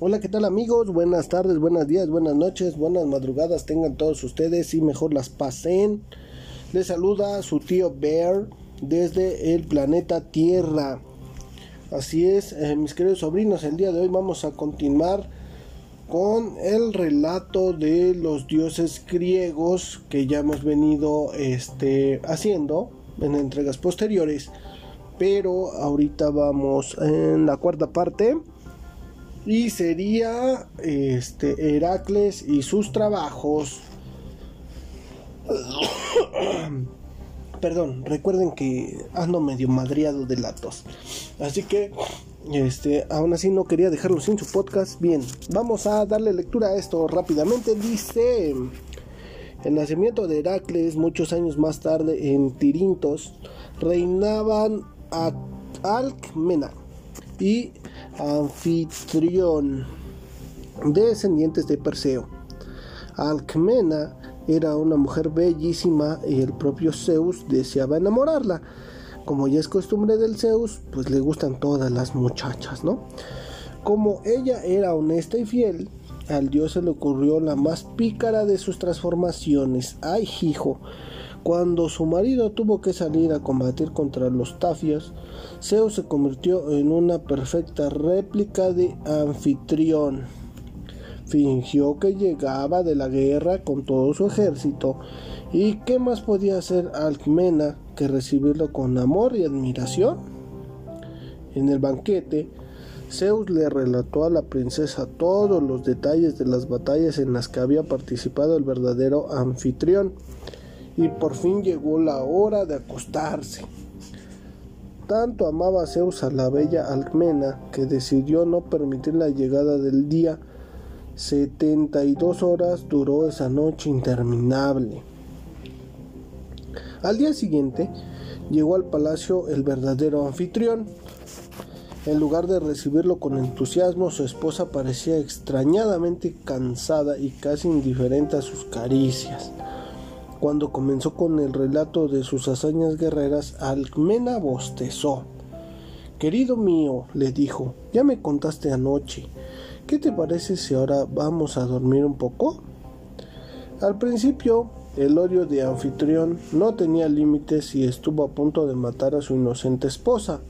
Hola, ¿qué tal amigos? Buenas tardes, buenos días, buenas noches, buenas madrugadas tengan todos ustedes y mejor las pasen. Les saluda su tío Bear desde el planeta Tierra. Así es, eh, mis queridos sobrinos, el día de hoy vamos a continuar con el relato de los dioses griegos que ya hemos venido este, haciendo en entregas posteriores. Pero ahorita vamos en la cuarta parte. Y sería este Heracles y sus trabajos. Perdón, recuerden que ando medio madriado de latos. Así que este, aún así no quería dejarlo sin su podcast. Bien, vamos a darle lectura a esto rápidamente. Dice el nacimiento de Heracles, muchos años más tarde en Tirintos, reinaban a Alcmena y Anfitrión, descendientes de Perseo. Alcmena era una mujer bellísima y el propio Zeus deseaba enamorarla como ya es costumbre del Zeus, pues le gustan todas las muchachas, ¿no? Como ella era honesta y fiel, al dios se le ocurrió la más pícara de sus transformaciones. ¡Ay, hijo! Cuando su marido tuvo que salir a combatir contra los tafios, Zeus se convirtió en una perfecta réplica de anfitrión. Fingió que llegaba de la guerra con todo su ejército. ¿Y qué más podía hacer Alcmena que recibirlo con amor y admiración. En el banquete, Zeus le relató a la princesa todos los detalles de las batallas en las que había participado el verdadero anfitrión, y por fin llegó la hora de acostarse. Tanto amaba Zeus a la bella Alcmena que decidió no permitir la llegada del día. 72 horas duró esa noche interminable. Al día siguiente llegó al palacio el verdadero anfitrión. En lugar de recibirlo con entusiasmo, su esposa parecía extrañadamente cansada y casi indiferente a sus caricias. Cuando comenzó con el relato de sus hazañas guerreras, Alcmena bostezó. Querido mío, le dijo, ya me contaste anoche. ¿Qué te parece si ahora vamos a dormir un poco? Al principio el odio de Anfitrión no tenía límites y estuvo a punto de matar a su inocente esposa.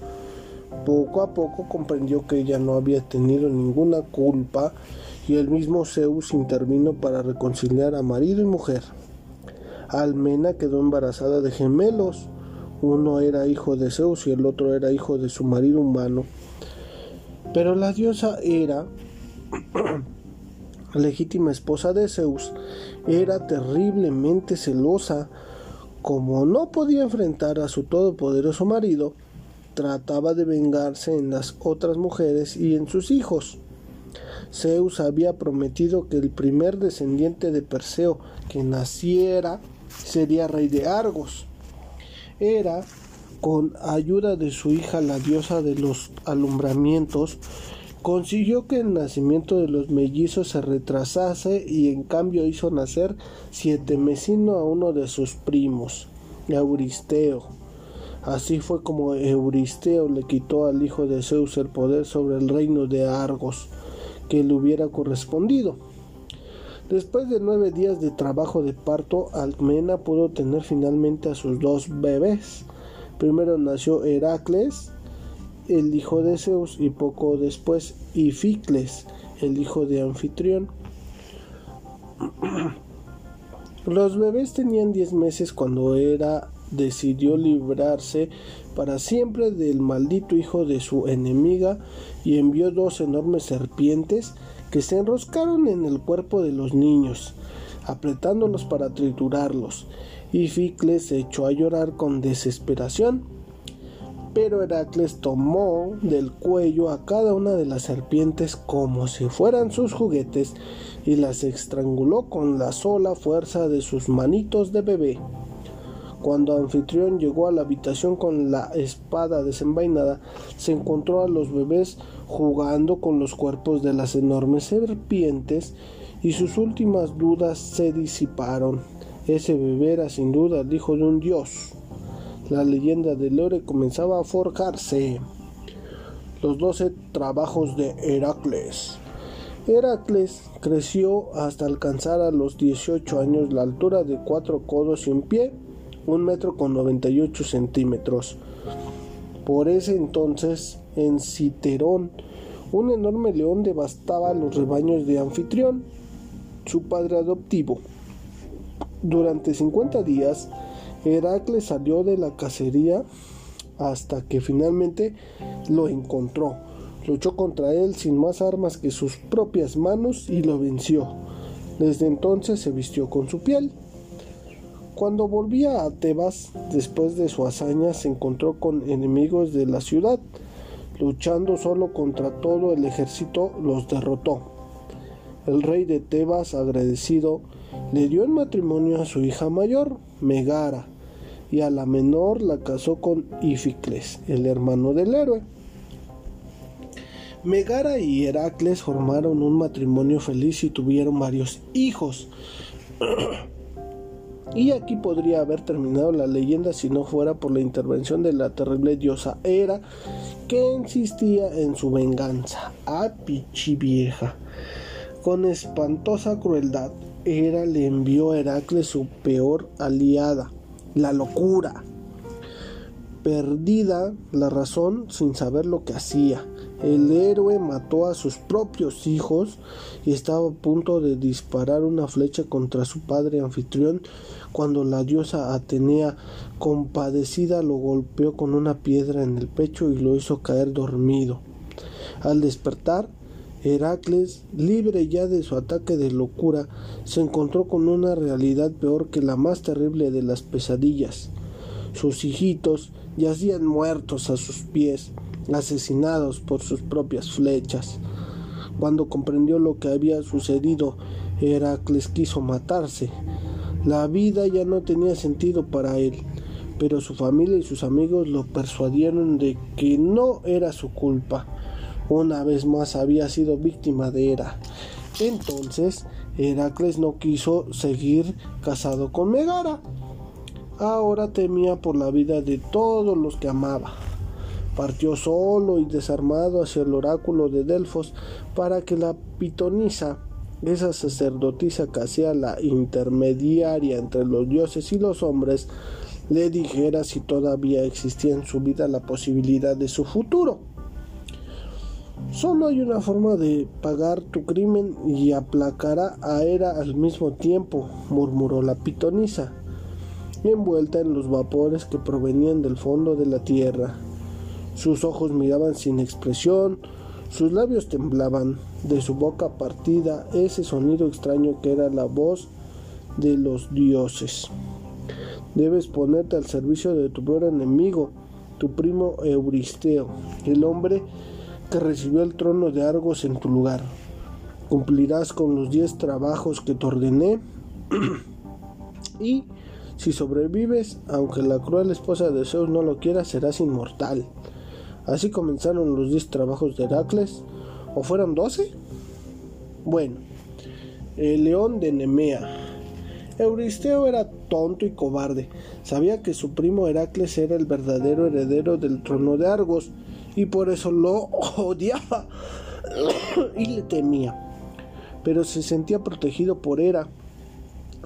Poco a poco comprendió que ella no había tenido ninguna culpa y el mismo Zeus intervino para reconciliar a marido y mujer. Almena quedó embarazada de gemelos. Uno era hijo de Zeus y el otro era hijo de su marido humano. Pero la diosa era legítima esposa de Zeus, era terriblemente celosa. Como no podía enfrentar a su todopoderoso marido, trataba de vengarse en las otras mujeres y en sus hijos. Zeus había prometido que el primer descendiente de Perseo que naciera sería rey de Argos. Era, con ayuda de su hija la diosa de los alumbramientos, consiguió que el nacimiento de los mellizos se retrasase y en cambio hizo nacer siete mesino a uno de sus primos, Euristeo. Así fue como Euristeo le quitó al hijo de Zeus el poder sobre el reino de Argos, que le hubiera correspondido. Después de nueve días de trabajo de parto, Alcmena pudo tener finalmente a sus dos bebés. Primero nació Heracles, el hijo de Zeus, y poco después Ificles, el hijo de Anfitrión. Los bebés tenían 10 meses cuando Hera decidió librarse para siempre del maldito hijo de su enemiga y envió dos enormes serpientes que se enroscaron en el cuerpo de los niños, apretándolos para triturarlos. Ificles se echó a llorar con desesperación pero Heracles tomó del cuello a cada una de las serpientes como si fueran sus juguetes y las estranguló con la sola fuerza de sus manitos de bebé. Cuando Anfitrión llegó a la habitación con la espada desenvainada, se encontró a los bebés jugando con los cuerpos de las enormes serpientes y sus últimas dudas se disiparon. Ese bebé era sin duda el hijo de un dios la leyenda de Lore comenzaba a forjarse. Los doce trabajos de Heracles. Heracles creció hasta alcanzar a los 18 años la altura de cuatro codos y un pie, un metro con 98 centímetros. Por ese entonces, en Citerón, un enorme león devastaba los rebaños de Anfitrión, su padre adoptivo. Durante 50 días, Heracles salió de la cacería hasta que finalmente lo encontró. Luchó contra él sin más armas que sus propias manos y lo venció. Desde entonces se vistió con su piel. Cuando volvía a Tebas, después de su hazaña, se encontró con enemigos de la ciudad. Luchando solo contra todo el ejército, los derrotó. El rey de Tebas, agradecido, le dio en matrimonio a su hija mayor, Megara, y a la menor la casó con Ificles, el hermano del héroe. Megara y Heracles formaron un matrimonio feliz y tuvieron varios hijos. y aquí podría haber terminado la leyenda si no fuera por la intervención de la terrible diosa Hera, que insistía en su venganza. a pichi vieja! Con espantosa crueldad, Hera le envió a Heracles su peor aliada, la locura. Perdida la razón sin saber lo que hacía, el héroe mató a sus propios hijos y estaba a punto de disparar una flecha contra su padre anfitrión cuando la diosa Atenea, compadecida, lo golpeó con una piedra en el pecho y lo hizo caer dormido. Al despertar, Heracles, libre ya de su ataque de locura, se encontró con una realidad peor que la más terrible de las pesadillas. Sus hijitos yacían muertos a sus pies, asesinados por sus propias flechas. Cuando comprendió lo que había sucedido, Heracles quiso matarse. La vida ya no tenía sentido para él, pero su familia y sus amigos lo persuadieron de que no era su culpa una vez más había sido víctima de Hera. Entonces Heracles no quiso seguir casado con Megara. Ahora temía por la vida de todos los que amaba. Partió solo y desarmado hacia el oráculo de Delfos para que la pitonisa, esa sacerdotisa que hacía la intermediaria entre los dioses y los hombres, le dijera si todavía existía en su vida la posibilidad de su futuro. Solo hay una forma de pagar tu crimen y aplacará a Hera al mismo tiempo, murmuró la pitonisa, envuelta en los vapores que provenían del fondo de la tierra. Sus ojos miraban sin expresión, sus labios temblaban, de su boca partida ese sonido extraño que era la voz de los dioses. Debes ponerte al servicio de tu peor enemigo, tu primo Euristeo, el hombre que recibió el trono de Argos en tu lugar. Cumplirás con los diez trabajos que te ordené y si sobrevives, aunque la cruel esposa de Zeus no lo quiera, serás inmortal. Así comenzaron los diez trabajos de Heracles, o fueron doce. Bueno, el león de Nemea. Euristeo era tonto y cobarde. Sabía que su primo Heracles era el verdadero heredero del trono de Argos y por eso lo odiaba y le temía. Pero se sentía protegido por Hera,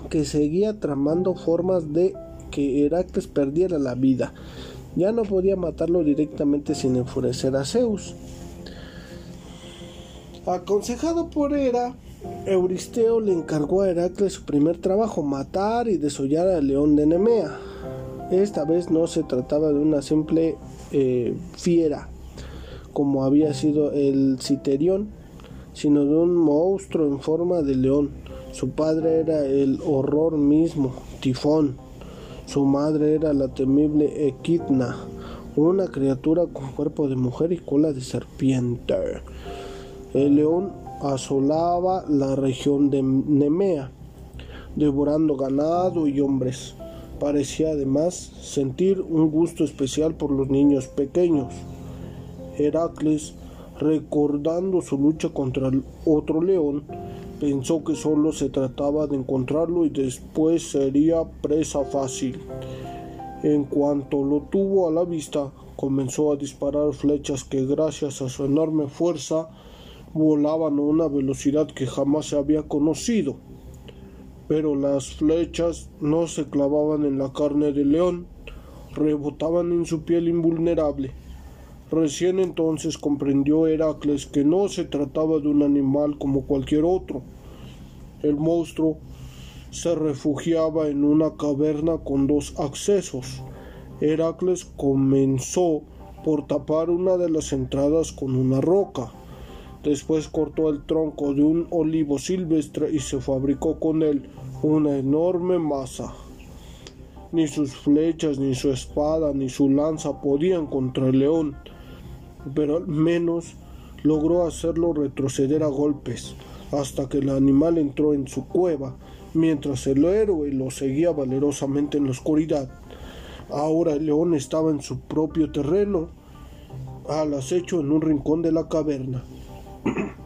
que seguía tramando formas de que Heracles perdiera la vida. Ya no podía matarlo directamente sin enfurecer a Zeus. Aconsejado por Hera, Euristeo le encargó a Heracles su primer trabajo, matar y desollar al león de Nemea. Esta vez no se trataba de una simple eh, fiera, como había sido el Citerión, sino de un monstruo en forma de león. Su padre era el horror mismo, Tifón. Su madre era la temible Equidna, una criatura con cuerpo de mujer y cola de serpiente. El león asolaba la región de Nemea, devorando ganado y hombres. Parecía además sentir un gusto especial por los niños pequeños. Heracles, recordando su lucha contra el otro león, pensó que solo se trataba de encontrarlo y después sería presa fácil. En cuanto lo tuvo a la vista, comenzó a disparar flechas que gracias a su enorme fuerza volaban a una velocidad que jamás se había conocido, pero las flechas no se clavaban en la carne del león, rebotaban en su piel invulnerable. Recién entonces comprendió Heracles que no se trataba de un animal como cualquier otro. El monstruo se refugiaba en una caverna con dos accesos. Heracles comenzó por tapar una de las entradas con una roca. Después cortó el tronco de un olivo silvestre y se fabricó con él una enorme masa. Ni sus flechas, ni su espada, ni su lanza podían contra el león, pero al menos logró hacerlo retroceder a golpes, hasta que el animal entró en su cueva, mientras el héroe lo seguía valerosamente en la oscuridad. Ahora el león estaba en su propio terreno, al acecho en un rincón de la caverna.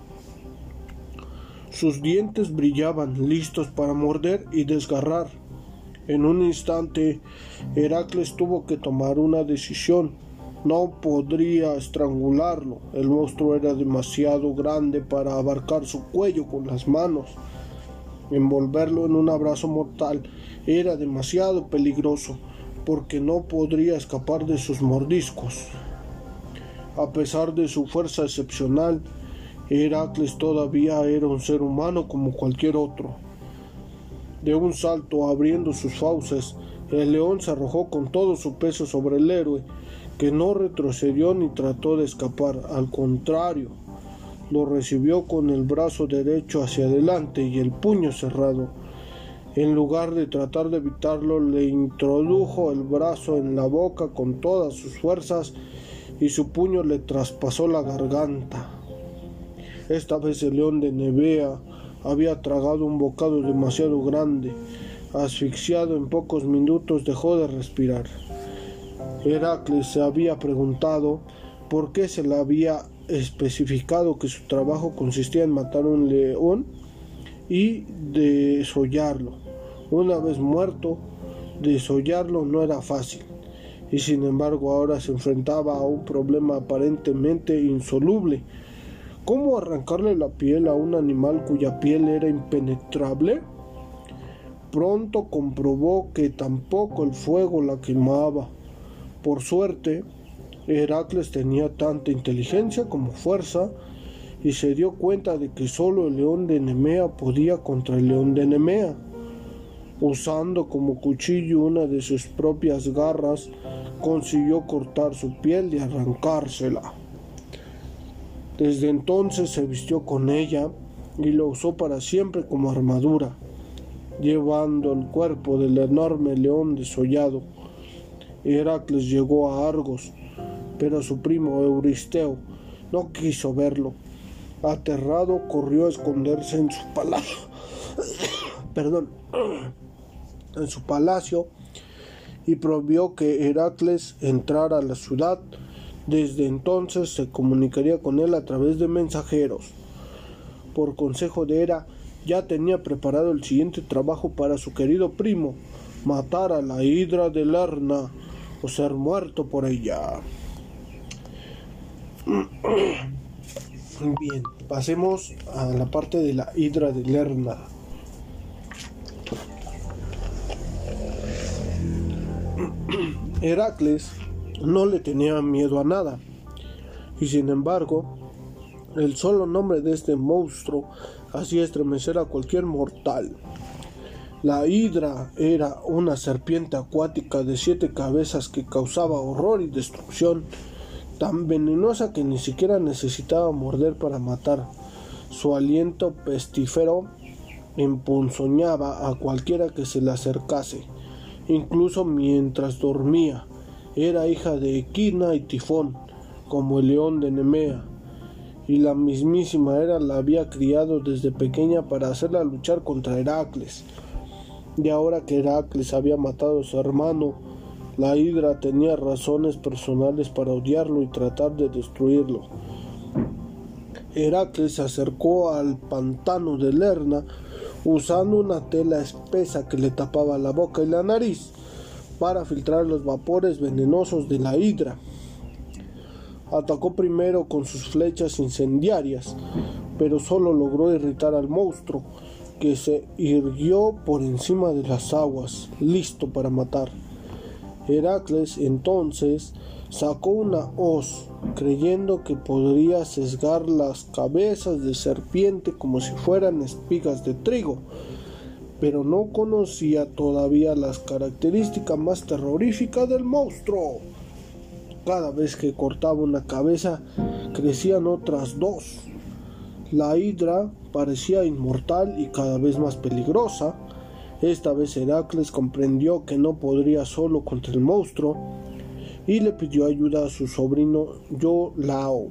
Sus dientes brillaban, listos para morder y desgarrar. En un instante, Heracles tuvo que tomar una decisión. No podría estrangularlo. El monstruo era demasiado grande para abarcar su cuello con las manos. Envolverlo en un abrazo mortal era demasiado peligroso porque no podría escapar de sus mordiscos. A pesar de su fuerza excepcional, Heracles todavía era un ser humano como cualquier otro. De un salto, abriendo sus fauces, el león se arrojó con todo su peso sobre el héroe, que no retrocedió ni trató de escapar, al contrario, lo recibió con el brazo derecho hacia adelante y el puño cerrado. En lugar de tratar de evitarlo, le introdujo el brazo en la boca con todas sus fuerzas y su puño le traspasó la garganta. Esta vez el león de Nevea había tragado un bocado demasiado grande. Asfixiado en pocos minutos dejó de respirar. Heracles se había preguntado por qué se le había especificado que su trabajo consistía en matar a un león y desollarlo. Una vez muerto, desollarlo no era fácil, y sin embargo ahora se enfrentaba a un problema aparentemente insoluble. ¿Cómo arrancarle la piel a un animal cuya piel era impenetrable? Pronto comprobó que tampoco el fuego la quemaba. Por suerte, Heracles tenía tanta inteligencia como fuerza y se dio cuenta de que solo el león de Nemea podía contra el león de Nemea. Usando como cuchillo una de sus propias garras, consiguió cortar su piel y arrancársela. Desde entonces se vistió con ella y lo usó para siempre como armadura, llevando el cuerpo del enorme león desollado. Heracles llegó a Argos, pero su primo Euristeo no quiso verlo. Aterrado corrió a esconderse en su palacio. Perdón. En su palacio y prohibió que Heracles entrara a la ciudad. Desde entonces se comunicaría con él a través de mensajeros. Por consejo de Hera, ya tenía preparado el siguiente trabajo para su querido primo, matar a la hidra de Lerna o ser muerto por ella. Bien, pasemos a la parte de la hidra de Lerna. Heracles no le tenía miedo a nada, y sin embargo, el solo nombre de este monstruo hacía estremecer a cualquier mortal. La hidra era una serpiente acuática de siete cabezas que causaba horror y destrucción tan venenosa que ni siquiera necesitaba morder para matar. Su aliento pestífero emponzoñaba a cualquiera que se le acercase, incluso mientras dormía. Era hija de Equina y Tifón, como el león de Nemea, y la mismísima Hera la había criado desde pequeña para hacerla luchar contra Heracles. Y ahora que Heracles había matado a su hermano, la Hidra tenía razones personales para odiarlo y tratar de destruirlo. Heracles se acercó al pantano de Lerna usando una tela espesa que le tapaba la boca y la nariz para filtrar los vapores venenosos de la hidra. Atacó primero con sus flechas incendiarias, pero solo logró irritar al monstruo, que se irguió por encima de las aguas, listo para matar. Heracles entonces sacó una hoz, creyendo que podría sesgar las cabezas de serpiente como si fueran espigas de trigo, pero no conocía todavía las características más terroríficas del monstruo. Cada vez que cortaba una cabeza, crecían otras dos. La hidra parecía inmortal y cada vez más peligrosa. Esta vez Heracles comprendió que no podría solo contra el monstruo y le pidió ayuda a su sobrino Yolao,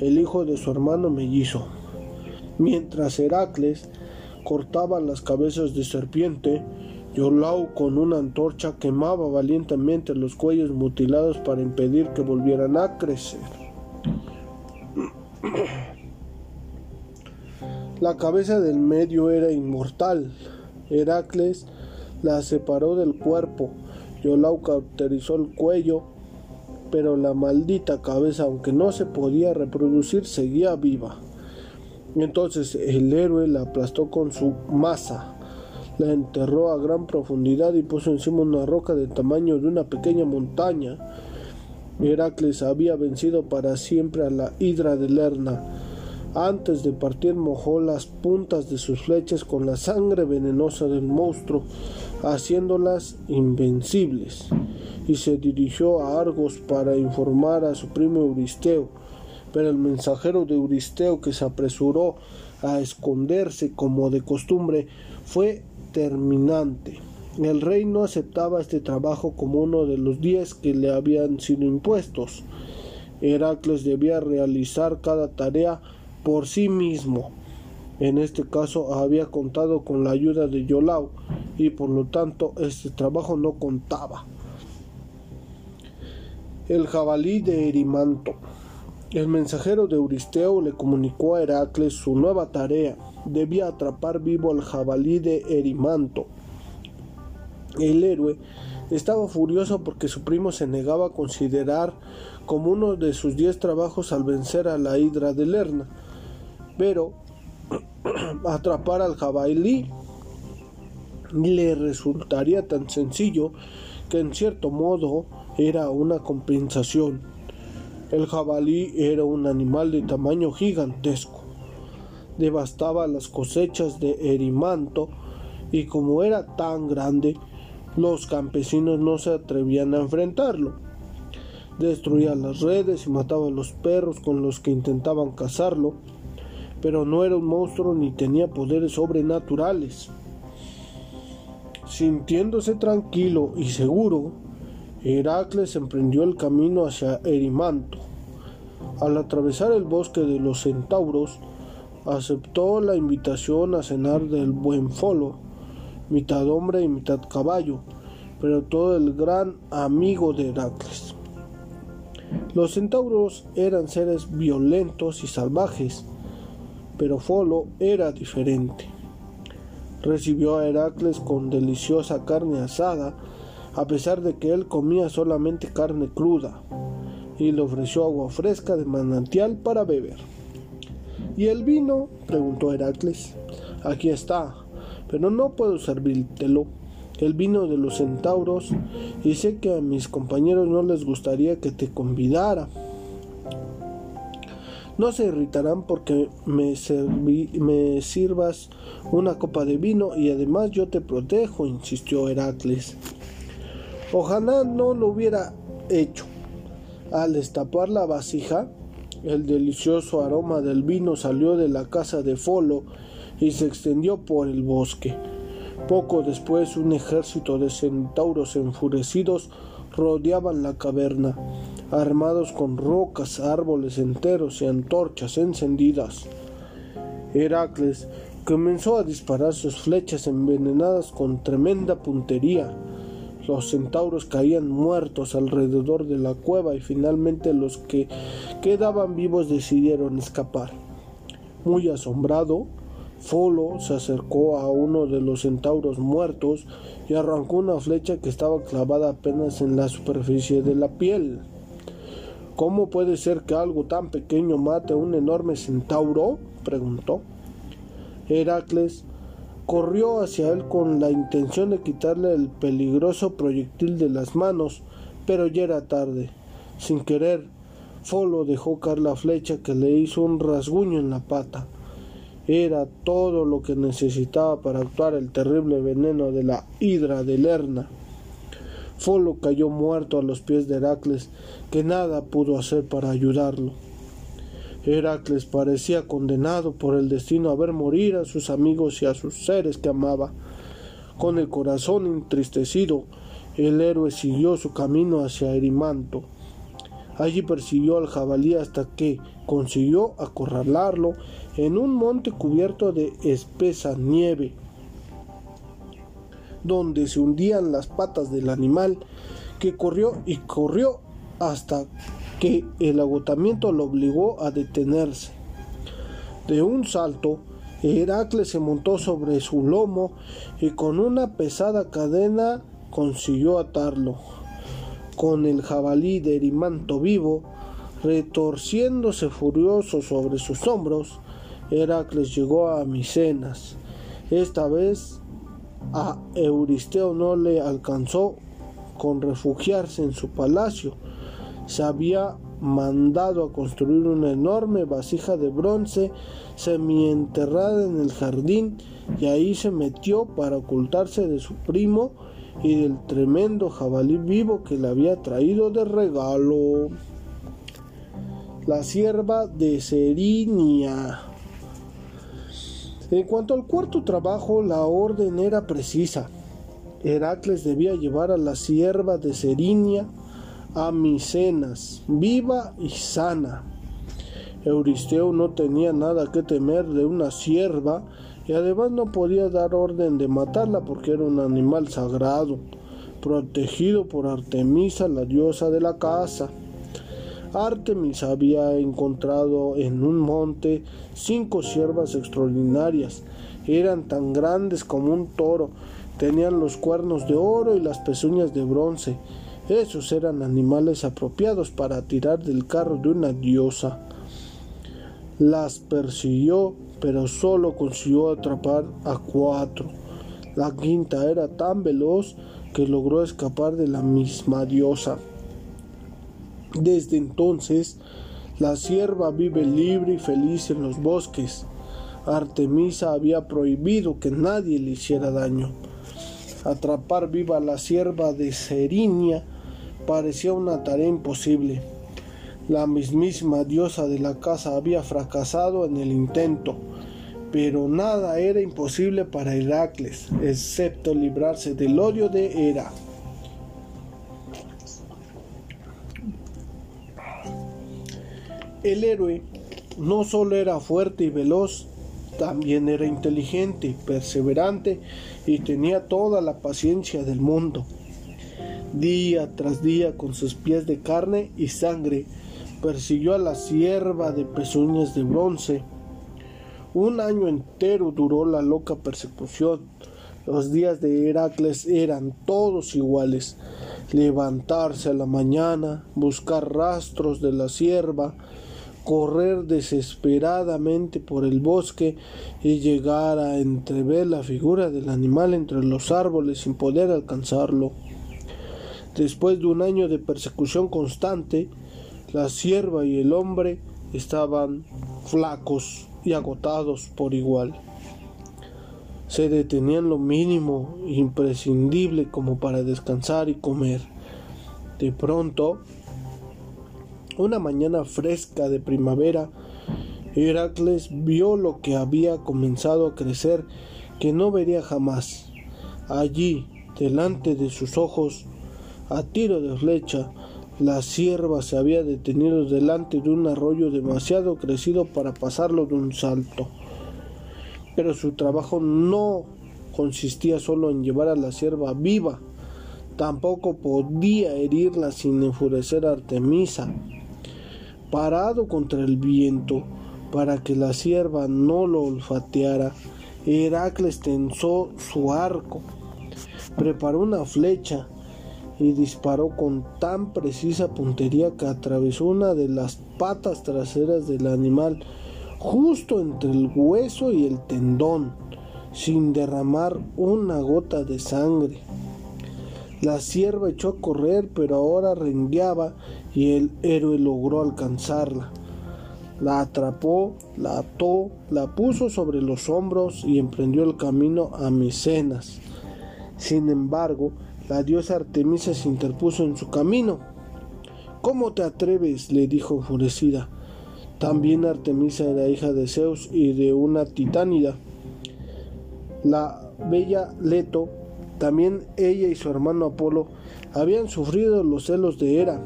el hijo de su hermano mellizo. Mientras Heracles cortaba las cabezas de serpiente, Yolao con una antorcha quemaba valientemente los cuellos mutilados para impedir que volvieran a crecer. La cabeza del medio era inmortal. Heracles la separó del cuerpo. Yolau cauterizó el cuello, pero la maldita cabeza, aunque no se podía reproducir, seguía viva. Entonces el héroe la aplastó con su masa la enterró a gran profundidad y puso encima una roca del tamaño de una pequeña montaña. Heracles había vencido para siempre a la hidra de Lerna. Antes de partir mojó las puntas de sus flechas con la sangre venenosa del monstruo, haciéndolas invencibles, y se dirigió a Argos para informar a su primo Euristeo. Pero el mensajero de Euristeo, que se apresuró a esconderse como de costumbre, fue terminante. El rey no aceptaba este trabajo como uno de los diez que le habían sido impuestos. Heracles debía realizar cada tarea por sí mismo. En este caso había contado con la ayuda de Yolau y por lo tanto este trabajo no contaba. El jabalí de Erimanto. El mensajero de Euristeo le comunicó a Heracles su nueva tarea debía atrapar vivo al jabalí de Erimanto. El héroe estaba furioso porque su primo se negaba a considerar como uno de sus diez trabajos al vencer a la hidra de Lerna. Pero atrapar al jabalí le resultaría tan sencillo que en cierto modo era una compensación. El jabalí era un animal de tamaño gigantesco devastaba las cosechas de Erimanto y como era tan grande, los campesinos no se atrevían a enfrentarlo. Destruía las redes y mataba a los perros con los que intentaban cazarlo, pero no era un monstruo ni tenía poderes sobrenaturales. Sintiéndose tranquilo y seguro, Heracles emprendió el camino hacia Erimanto. Al atravesar el bosque de los centauros, aceptó la invitación a cenar del buen Folo, mitad hombre y mitad caballo, pero todo el gran amigo de Heracles. Los centauros eran seres violentos y salvajes, pero Folo era diferente. Recibió a Heracles con deliciosa carne asada, a pesar de que él comía solamente carne cruda, y le ofreció agua fresca de manantial para beber. ¿Y el vino? preguntó Heracles. Aquí está, pero no puedo servírtelo. El vino de los centauros, y sé que a mis compañeros no les gustaría que te convidara. No se irritarán porque me, sirvas una copa de vino y además yo te protejo, insistió Heracles. Ojalá no lo hubiera hecho. Al destapar la vasija, el delicioso aroma del vino salió de la casa de Folo y se extendió por el bosque. Poco después un ejército de centauros enfurecidos rodeaban la caverna, armados con rocas, árboles enteros y antorchas encendidas. Heracles comenzó a disparar sus flechas envenenadas con tremenda puntería. Los centauros caían muertos alrededor de la cueva y finalmente los que quedaban vivos decidieron escapar. Muy asombrado, Folo se acercó a uno de los centauros muertos y arrancó una flecha que estaba clavada apenas en la superficie de la piel. ¿Cómo puede ser que algo tan pequeño mate a un enorme centauro? preguntó. Heracles corrió hacia él con la intención de quitarle el peligroso proyectil de las manos, pero ya era tarde. Sin querer, Folo dejó caer la flecha que le hizo un rasguño en la pata. Era todo lo que necesitaba para actuar el terrible veneno de la hidra de Lerna. Folo cayó muerto a los pies de Heracles, que nada pudo hacer para ayudarlo. Heracles parecía condenado por el destino a ver morir a sus amigos y a sus seres que amaba. Con el corazón entristecido, el héroe siguió su camino hacia Erimanto. Allí persiguió al jabalí hasta que consiguió acorralarlo en un monte cubierto de espesa nieve, donde se hundían las patas del animal, que corrió y corrió hasta que el agotamiento lo obligó a detenerse. De un salto, Heracles se montó sobre su lomo y con una pesada cadena consiguió atarlo. Con el jabalí de Erimanto vivo, retorciéndose furioso sobre sus hombros, Heracles llegó a Micenas. Esta vez a Euristeo no le alcanzó con refugiarse en su palacio, se había mandado a construir una enorme vasija de bronce semienterrada en el jardín y ahí se metió para ocultarse de su primo y del tremendo jabalí vivo que le había traído de regalo. La sierva de Serinia. En cuanto al cuarto trabajo, la orden era precisa. Heracles debía llevar a la sierva de Serinia a Micenas, viva y sana. Euristeo no tenía nada que temer de una sierva y además no podía dar orden de matarla porque era un animal sagrado, protegido por Artemisa, la diosa de la casa. Artemis había encontrado en un monte cinco siervas extraordinarias. Eran tan grandes como un toro, tenían los cuernos de oro y las pezuñas de bronce esos eran animales apropiados para tirar del carro de una diosa. Las persiguió, pero solo consiguió atrapar a cuatro. La quinta era tan veloz que logró escapar de la misma diosa. Desde entonces, la sierva vive libre y feliz en los bosques. Artemisa había prohibido que nadie le hiciera daño. Atrapar viva a la sierva de Serinia parecía una tarea imposible. La mismísima diosa de la casa había fracasado en el intento, pero nada era imposible para Heracles, excepto librarse del odio de Hera. El héroe no solo era fuerte y veloz, también era inteligente, perseverante y tenía toda la paciencia del mundo. Día tras día, con sus pies de carne y sangre, persiguió a la sierva de pezuñas de bronce. Un año entero duró la loca persecución. Los días de Heracles eran todos iguales. Levantarse a la mañana, buscar rastros de la sierva, correr desesperadamente por el bosque y llegar a entrever la figura del animal entre los árboles sin poder alcanzarlo. Después de un año de persecución constante, la sierva y el hombre estaban flacos y agotados por igual. Se detenían lo mínimo imprescindible como para descansar y comer. De pronto, una mañana fresca de primavera, Heracles vio lo que había comenzado a crecer que no vería jamás. Allí, delante de sus ojos, a tiro de flecha. La sierva se había detenido delante de un arroyo demasiado crecido para pasarlo de un salto. Pero su trabajo no consistía solo en llevar a la sierva viva. Tampoco podía herirla sin enfurecer a Artemisa. Parado contra el viento, para que la sierva no lo olfateara, Heracles tensó su arco, preparó una flecha y disparó con tan precisa puntería que atravesó una de las patas traseras del animal, justo entre el hueso y el tendón, sin derramar una gota de sangre. La sierva echó a correr, pero ahora rengueaba y el héroe logró alcanzarla. La atrapó, la ató, la puso sobre los hombros y emprendió el camino a Micenas. Sin embargo, la diosa Artemisa se interpuso en su camino. ¿Cómo te atreves? le dijo enfurecida. También Artemisa era hija de Zeus y de una titánida. La bella Leto, también ella y su hermano Apolo, habían sufrido los celos de Hera,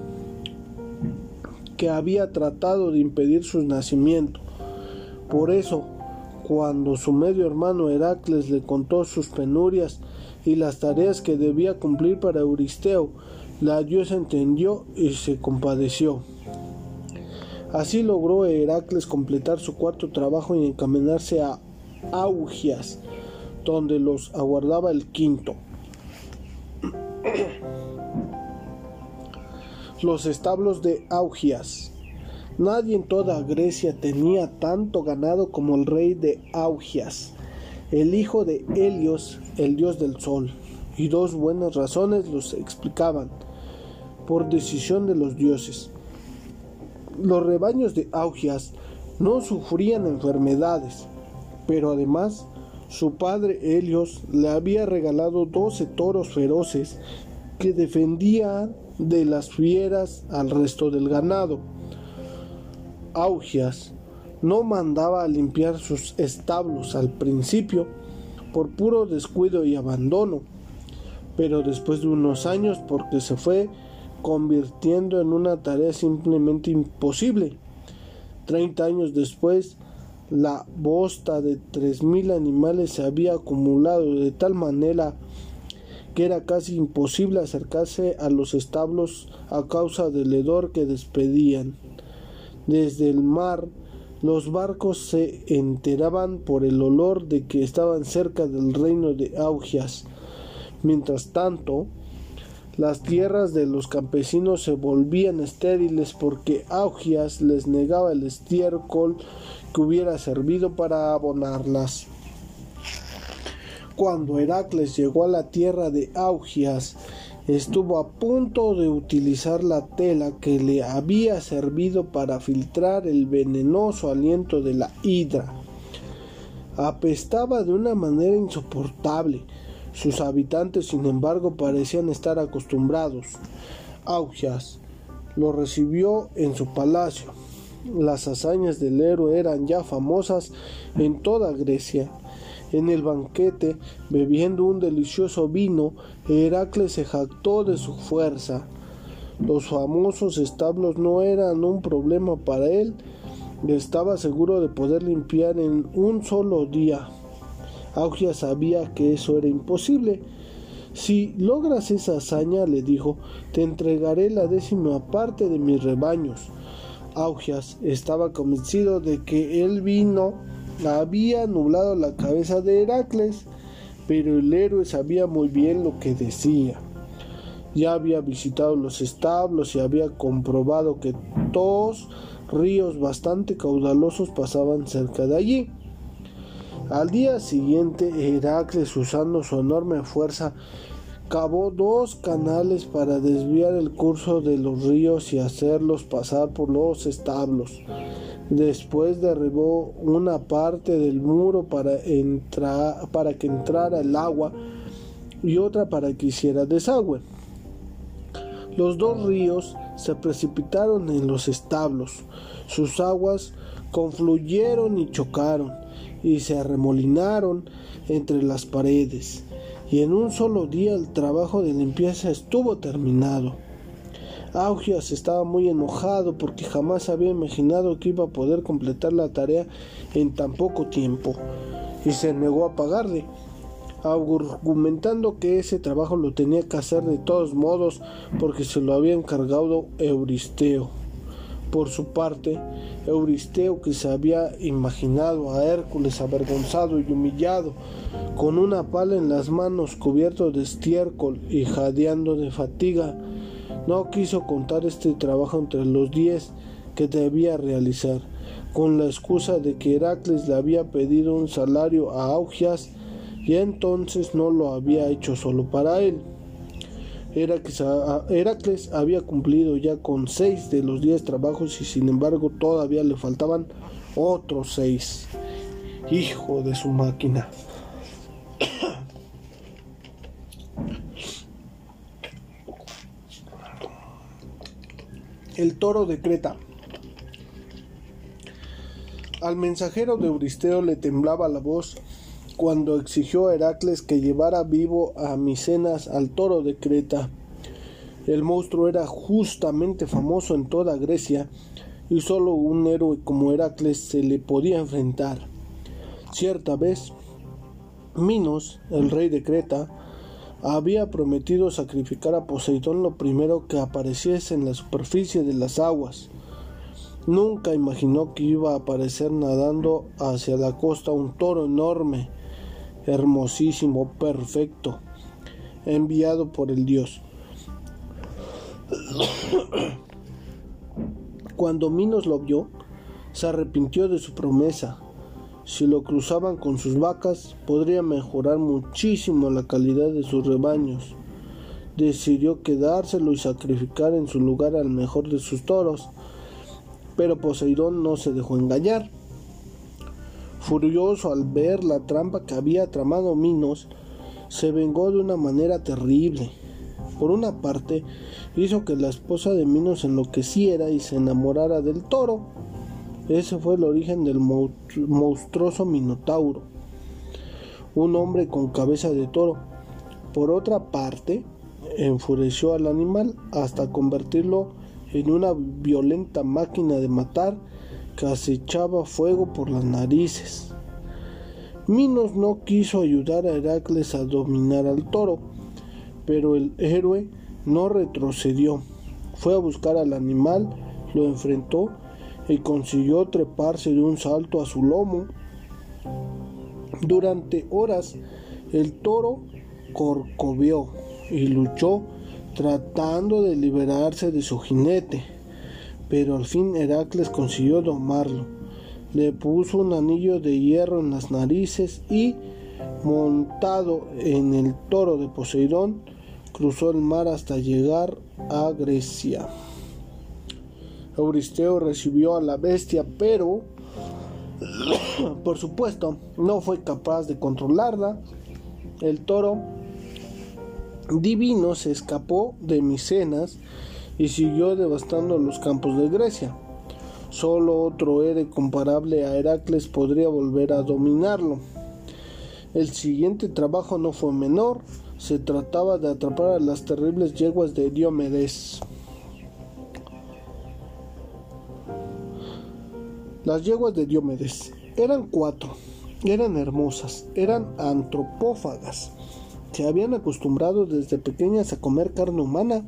que había tratado de impedir su nacimiento. Por eso, cuando su medio hermano Heracles le contó sus penurias y las tareas que debía cumplir para Euristeo, la diosa entendió y se compadeció. Así logró Heracles completar su cuarto trabajo y encaminarse a Augias, donde los aguardaba el quinto. Los establos de Augias. Nadie en toda Grecia tenía tanto ganado como el rey de Augias, el hijo de Helios, el dios del sol, y dos buenas razones los explicaban, por decisión de los dioses. Los rebaños de Augias no sufrían enfermedades, pero además su padre Helios le había regalado doce toros feroces que defendían de las fieras al resto del ganado. Augias no mandaba a limpiar sus establos al principio por puro descuido y abandono, pero después de unos años porque se fue convirtiendo en una tarea simplemente imposible. Treinta años después, la bosta de tres mil animales se había acumulado de tal manera que era casi imposible acercarse a los establos a causa del hedor que despedían. Desde el mar los barcos se enteraban por el olor de que estaban cerca del reino de Augias. Mientras tanto, las tierras de los campesinos se volvían estériles porque Augias les negaba el estiércol que hubiera servido para abonarlas. Cuando Heracles llegó a la tierra de Augias, estuvo a punto de utilizar la tela que le había servido para filtrar el venenoso aliento de la hidra. Apestaba de una manera insoportable. Sus habitantes, sin embargo, parecían estar acostumbrados. Augias lo recibió en su palacio. Las hazañas del héroe eran ya famosas en toda Grecia. En el banquete, bebiendo un delicioso vino, Heracles se jactó de su fuerza. Los famosos establos no eran un problema para él, estaba seguro de poder limpiar en un solo día. Augia sabía que eso era imposible. Si logras esa hazaña, le dijo, te entregaré la décima parte de mis rebaños. Augias estaba convencido de que el vino había nublado la cabeza de Heracles, pero el héroe sabía muy bien lo que decía. Ya había visitado los establos y había comprobado que dos ríos bastante caudalosos pasaban cerca de allí. Al día siguiente, Heracles, usando su enorme fuerza, cavó dos canales para desviar el curso de los ríos y hacerlos pasar por los establos. Después derribó una parte del muro para, para que entrara el agua y otra para que hiciera desagüe. Los dos ríos se precipitaron en los establos. Sus aguas confluyeron y chocaron y se arremolinaron entre las paredes. Y en un solo día el trabajo de limpieza estuvo terminado. Augias estaba muy enojado porque jamás había imaginado que iba a poder completar la tarea en tan poco tiempo y se negó a pagarle, argumentando que ese trabajo lo tenía que hacer de todos modos porque se lo había encargado Euristeo. Por su parte, Euristeo, que se había imaginado a Hércules avergonzado y humillado, con una pala en las manos, cubierto de estiércol y jadeando de fatiga, no quiso contar este trabajo entre los diez que debía realizar, con la excusa de que Heracles le había pedido un salario a Augias y entonces no lo había hecho solo para él. Heracles había cumplido ya con seis de los diez trabajos y sin embargo todavía le faltaban otros seis. Hijo de su máquina. El toro de Creta. Al mensajero de Euristeo le temblaba la voz cuando exigió a Heracles que llevara vivo a Micenas al toro de Creta. El monstruo era justamente famoso en toda Grecia y solo un héroe como Heracles se le podía enfrentar. Cierta vez, Minos, el rey de Creta, había prometido sacrificar a Poseidón lo primero que apareciese en la superficie de las aguas. Nunca imaginó que iba a aparecer nadando hacia la costa un toro enorme hermosísimo, perfecto, enviado por el Dios. Cuando Minos lo vio, se arrepintió de su promesa. Si lo cruzaban con sus vacas, podría mejorar muchísimo la calidad de sus rebaños. Decidió quedárselo y sacrificar en su lugar al mejor de sus toros. Pero Poseidón no se dejó engañar. Furioso al ver la trampa que había tramado Minos, se vengó de una manera terrible. Por una parte, hizo que la esposa de Minos enloqueciera y se enamorara del toro. Ese fue el origen del monstruoso Minotauro, un hombre con cabeza de toro. Por otra parte, enfureció al animal hasta convertirlo en una violenta máquina de matar que acechaba fuego por las narices. Minos no quiso ayudar a Heracles a dominar al toro, pero el héroe no retrocedió. Fue a buscar al animal, lo enfrentó y consiguió treparse de un salto a su lomo. Durante horas el toro corcoveó y luchó tratando de liberarse de su jinete pero al fin Heracles consiguió domarlo. Le puso un anillo de hierro en las narices y, montado en el toro de Poseidón, cruzó el mar hasta llegar a Grecia. Euristeo recibió a la bestia, pero, por supuesto, no fue capaz de controlarla. El toro divino se escapó de Micenas y siguió devastando los campos de Grecia. Solo otro héroe comparable a Heracles podría volver a dominarlo. El siguiente trabajo no fue menor, se trataba de atrapar a las terribles yeguas de Diomedes. Las yeguas de Diomedes eran cuatro, eran hermosas, eran antropófagas, se habían acostumbrado desde pequeñas a comer carne humana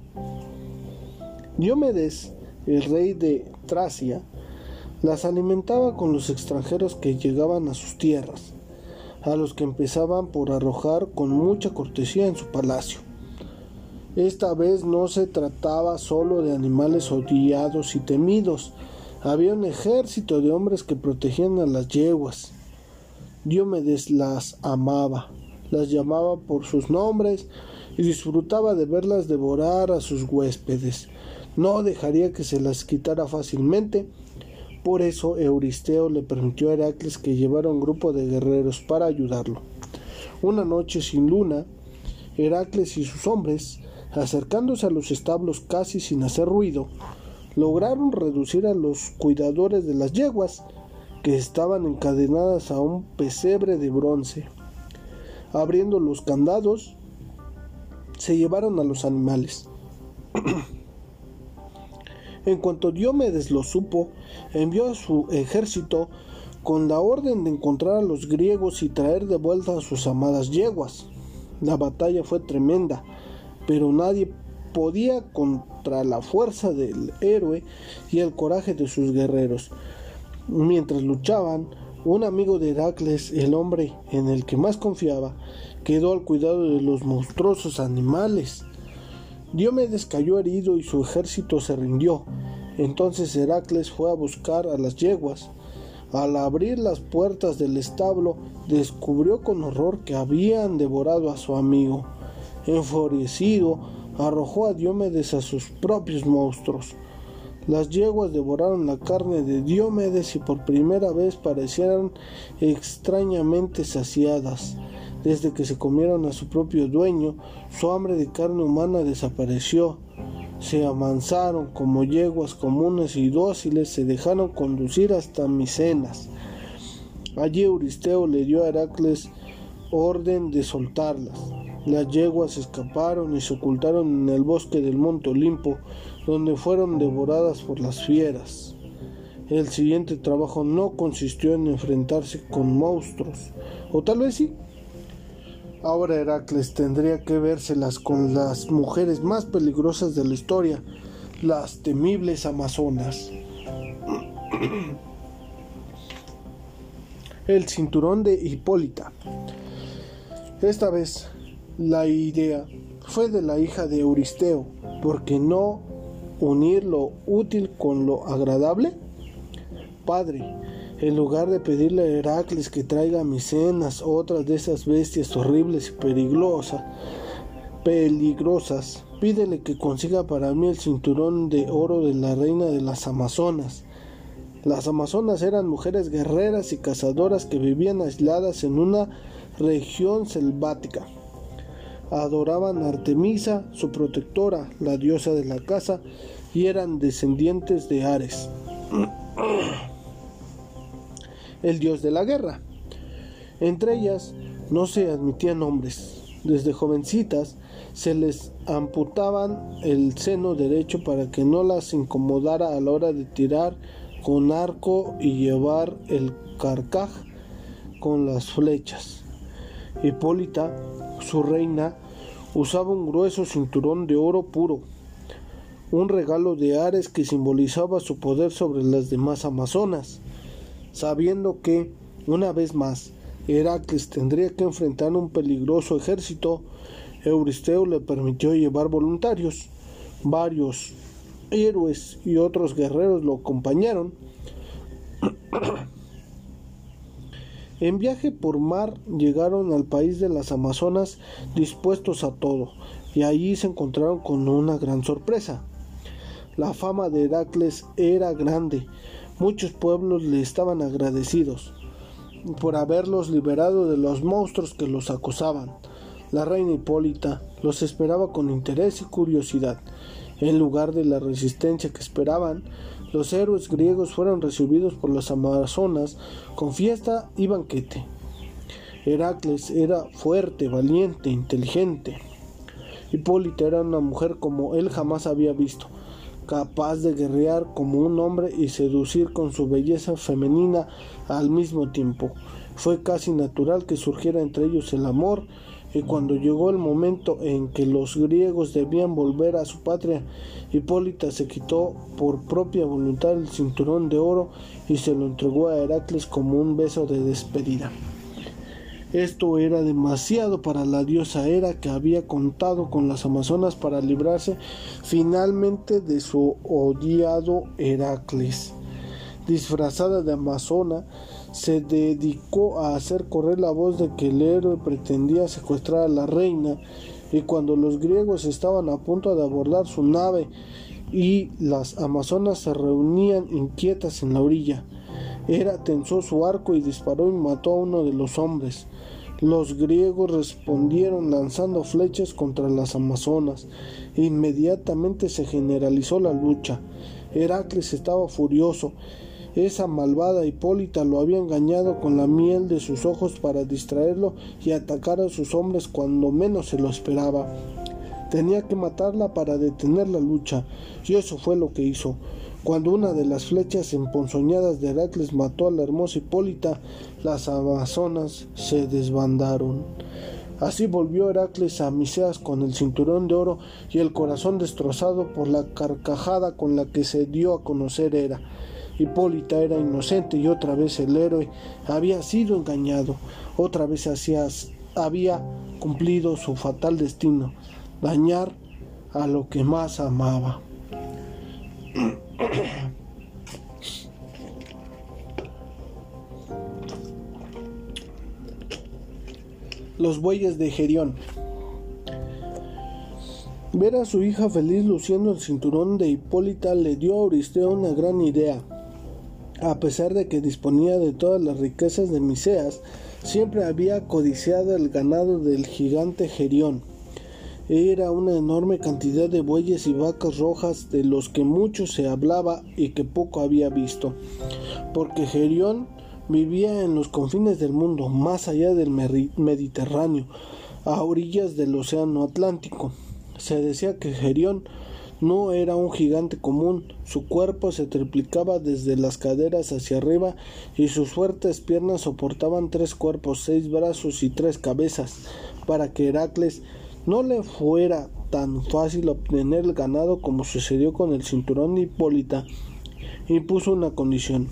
Diomedes, el rey de Tracia, las alimentaba con los extranjeros que llegaban a sus tierras, a los que empezaban por arrojar con mucha cortesía en su palacio. Esta vez no se trataba solo de animales odiados y temidos, había un ejército de hombres que protegían a las yeguas. Diomedes las amaba, las llamaba por sus nombres y disfrutaba de verlas devorar a sus huéspedes no dejaría que se las quitara fácilmente. Por eso Euristeo le permitió a Heracles que llevara un grupo de guerreros para ayudarlo. Una noche sin luna, Heracles y sus hombres, acercándose a los establos casi sin hacer ruido, lograron reducir a los cuidadores de las yeguas, que estaban encadenadas a un pesebre de bronce. Abriendo los candados, se llevaron a los animales. En cuanto Diomedes lo supo, envió a su ejército con la orden de encontrar a los griegos y traer de vuelta a sus amadas yeguas. La batalla fue tremenda, pero nadie podía contra la fuerza del héroe y el coraje de sus guerreros. Mientras luchaban, un amigo de Heracles, el hombre en el que más confiaba, quedó al cuidado de los monstruosos animales. Diomedes cayó herido y su ejército se rindió. Entonces Heracles fue a buscar a las yeguas. Al abrir las puertas del establo, descubrió con horror que habían devorado a su amigo. Enfurecido, arrojó a Diomedes a sus propios monstruos. Las yeguas devoraron la carne de Diomedes y por primera vez parecieron extrañamente saciadas. Desde que se comieron a su propio dueño, su hambre de carne humana desapareció. Se amansaron como yeguas comunes y dóciles, se dejaron conducir hasta Micenas. Allí Euristeo le dio a Heracles orden de soltarlas. Las yeguas escaparon y se ocultaron en el bosque del monte Olimpo, donde fueron devoradas por las fieras. El siguiente trabajo no consistió en enfrentarse con monstruos, o tal vez sí. Ahora Heracles tendría que vérselas con las mujeres más peligrosas de la historia, las temibles amazonas. El cinturón de Hipólita. Esta vez la idea fue de la hija de Euristeo, porque no unir lo útil con lo agradable? Padre, en lugar de pedirle a Heracles que traiga Micenas, otras de esas bestias horribles y peligrosas, peligrosas, pídele que consiga para mí el cinturón de oro de la reina de las Amazonas. Las Amazonas eran mujeres guerreras y cazadoras que vivían aisladas en una región selvática adoraban a Artemisa, su protectora, la diosa de la casa, y eran descendientes de Ares, el dios de la guerra. Entre ellas no se admitían hombres. Desde jovencitas se les amputaban el seno derecho para que no las incomodara a la hora de tirar con arco y llevar el carcaj con las flechas. Hipólita su reina usaba un grueso cinturón de oro puro, un regalo de Ares que simbolizaba su poder sobre las demás amazonas, sabiendo que, una vez más, Heracles tendría que enfrentar un peligroso ejército, Euristeo le permitió llevar voluntarios. Varios héroes y otros guerreros lo acompañaron. En viaje por mar llegaron al país de las Amazonas dispuestos a todo, y allí se encontraron con una gran sorpresa. La fama de Heracles era grande, muchos pueblos le estaban agradecidos por haberlos liberado de los monstruos que los acosaban. La reina Hipólita los esperaba con interés y curiosidad. En lugar de la resistencia que esperaban, los héroes griegos fueron recibidos por las amazonas con fiesta y banquete. Heracles era fuerte, valiente, inteligente. Hipólita era una mujer como él jamás había visto, capaz de guerrear como un hombre y seducir con su belleza femenina al mismo tiempo. Fue casi natural que surgiera entre ellos el amor y cuando llegó el momento en que los griegos debían volver a su patria, Hipólita se quitó por propia voluntad el cinturón de oro y se lo entregó a Heracles como un beso de despedida. Esto era demasiado para la diosa Hera que había contado con las Amazonas para librarse finalmente de su odiado Heracles. Disfrazada de amazona, se dedicó a hacer correr la voz de que el héroe pretendía secuestrar a la reina y cuando los griegos estaban a punto de abordar su nave y las amazonas se reunían inquietas en la orilla, Hera tensó su arco y disparó y mató a uno de los hombres. Los griegos respondieron lanzando flechas contra las amazonas. Inmediatamente se generalizó la lucha. Heracles estaba furioso esa malvada Hipólita lo había engañado con la miel de sus ojos para distraerlo y atacar a sus hombres cuando menos se lo esperaba. Tenía que matarla para detener la lucha, y eso fue lo que hizo. Cuando una de las flechas emponzoñadas de Heracles mató a la hermosa Hipólita, las amazonas se desbandaron. Así volvió Heracles a Miseas con el cinturón de oro y el corazón destrozado por la carcajada con la que se dio a conocer Hera. Hipólita era inocente y otra vez el héroe había sido engañado, otra vez había cumplido su fatal destino, dañar a lo que más amaba. Los bueyes de Gerión. Ver a su hija feliz luciendo el cinturón de Hipólita le dio a Euristeo una gran idea. A pesar de que disponía de todas las riquezas de Miseas, siempre había codiciado el ganado del gigante Gerión. Era una enorme cantidad de bueyes y vacas rojas de los que mucho se hablaba y que poco había visto, porque Gerión vivía en los confines del mundo, más allá del Mediterráneo, a orillas del Océano Atlántico. Se decía que Gerión no era un gigante común, su cuerpo se triplicaba desde las caderas hacia arriba y sus fuertes piernas soportaban tres cuerpos, seis brazos y tres cabezas, para que Heracles no le fuera tan fácil obtener el ganado como sucedió con el cinturón de Hipólita, impuso una condición.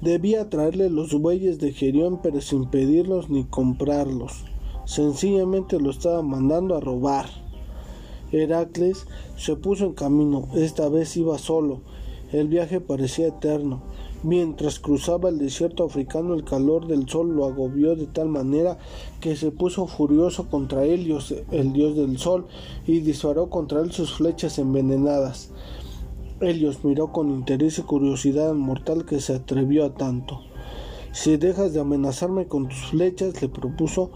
Debía traerle los bueyes de Gerión pero sin pedirlos ni comprarlos. Sencillamente lo estaba mandando a robar. Heracles se puso en camino, esta vez iba solo. El viaje parecía eterno. Mientras cruzaba el desierto africano el calor del sol lo agobió de tal manera que se puso furioso contra Helios, el dios del sol, y disparó contra él sus flechas envenenadas. Helios miró con interés y curiosidad al mortal que se atrevió a tanto. Si dejas de amenazarme con tus flechas, le propuso,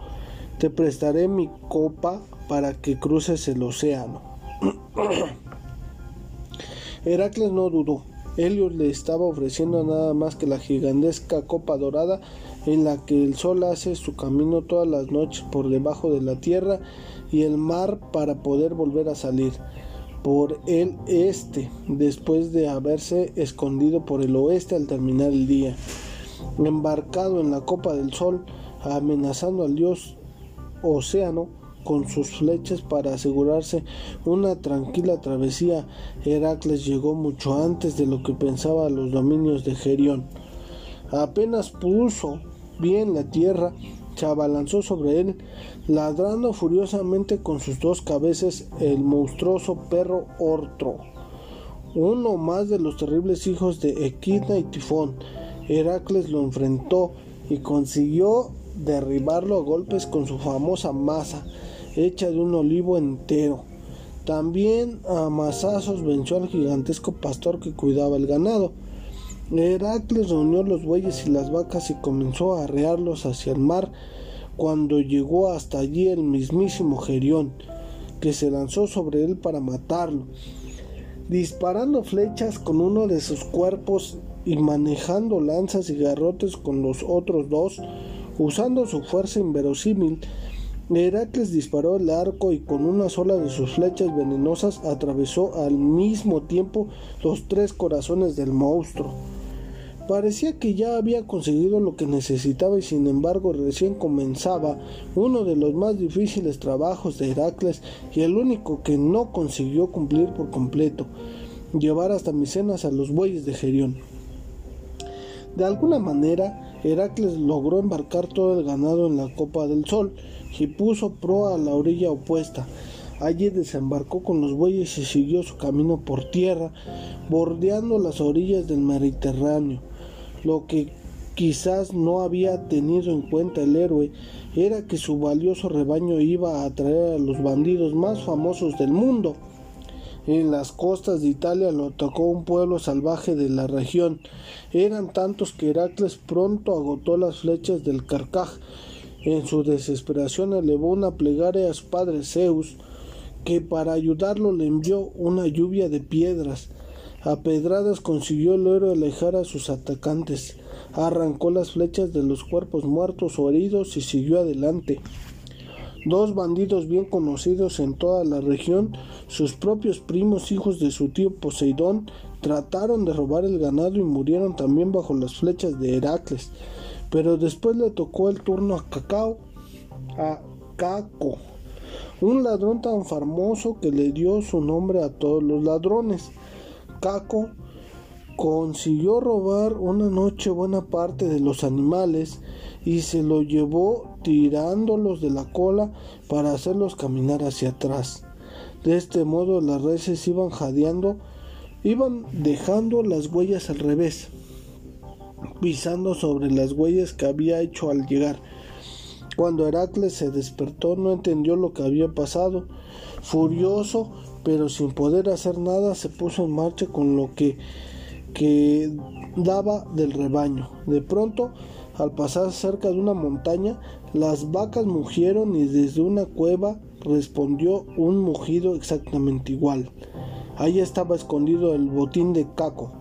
te prestaré mi copa para que cruces el océano. Heracles no dudó. Helios le estaba ofreciendo nada más que la gigantesca copa dorada en la que el sol hace su camino todas las noches por debajo de la tierra y el mar para poder volver a salir por el este después de haberse escondido por el oeste al terminar el día. Embarcado en la copa del sol, amenazando al dios océano, con sus flechas para asegurarse una tranquila travesía, Heracles llegó mucho antes de lo que pensaba a los dominios de Gerión. Apenas puso bien la tierra, se abalanzó sobre él, ladrando furiosamente con sus dos cabezas el monstruoso perro Ortro, uno más de los terribles hijos de Equidna y Tifón. Heracles lo enfrentó y consiguió derribarlo a golpes con su famosa masa, hecha de un olivo entero. También a masazos venció al gigantesco pastor que cuidaba el ganado. Heracles reunió los bueyes y las vacas y comenzó a arrearlos hacia el mar cuando llegó hasta allí el mismísimo Gerión, que se lanzó sobre él para matarlo. Disparando flechas con uno de sus cuerpos y manejando lanzas y garrotes con los otros dos, usando su fuerza inverosímil, Heracles disparó el arco y con una sola de sus flechas venenosas atravesó al mismo tiempo los tres corazones del monstruo. Parecía que ya había conseguido lo que necesitaba y sin embargo recién comenzaba uno de los más difíciles trabajos de Heracles y el único que no consiguió cumplir por completo, llevar hasta Micenas a los bueyes de Gerión. De alguna manera, Heracles logró embarcar todo el ganado en la copa del sol y puso proa a la orilla opuesta. Allí desembarcó con los bueyes y siguió su camino por tierra, bordeando las orillas del Mediterráneo. Lo que quizás no había tenido en cuenta el héroe era que su valioso rebaño iba a atraer a los bandidos más famosos del mundo. En las costas de Italia lo atacó un pueblo salvaje de la región. Eran tantos que Heracles pronto agotó las flechas del Carcaj. En su desesperación elevó una plegaria a su padre Zeus, que para ayudarlo le envió una lluvia de piedras. A pedradas consiguió el héroe alejar a sus atacantes, arrancó las flechas de los cuerpos muertos o heridos y siguió adelante. Dos bandidos bien conocidos en toda la región, sus propios primos hijos de su tío Poseidón, trataron de robar el ganado y murieron también bajo las flechas de Heracles. Pero después le tocó el turno a Cacao, a Caco, un ladrón tan famoso que le dio su nombre a todos los ladrones. Caco consiguió robar una noche buena parte de los animales y se lo llevó tirándolos de la cola para hacerlos caminar hacia atrás. De este modo las reses iban jadeando, iban dejando las huellas al revés, pisando sobre las huellas que había hecho al llegar. Cuando Heracles se despertó no entendió lo que había pasado. Furioso, pero sin poder hacer nada, se puso en marcha con lo que, que daba del rebaño. De pronto, al pasar cerca de una montaña, las vacas mugieron y desde una cueva respondió un mugido exactamente igual. Ahí estaba escondido el botín de Caco.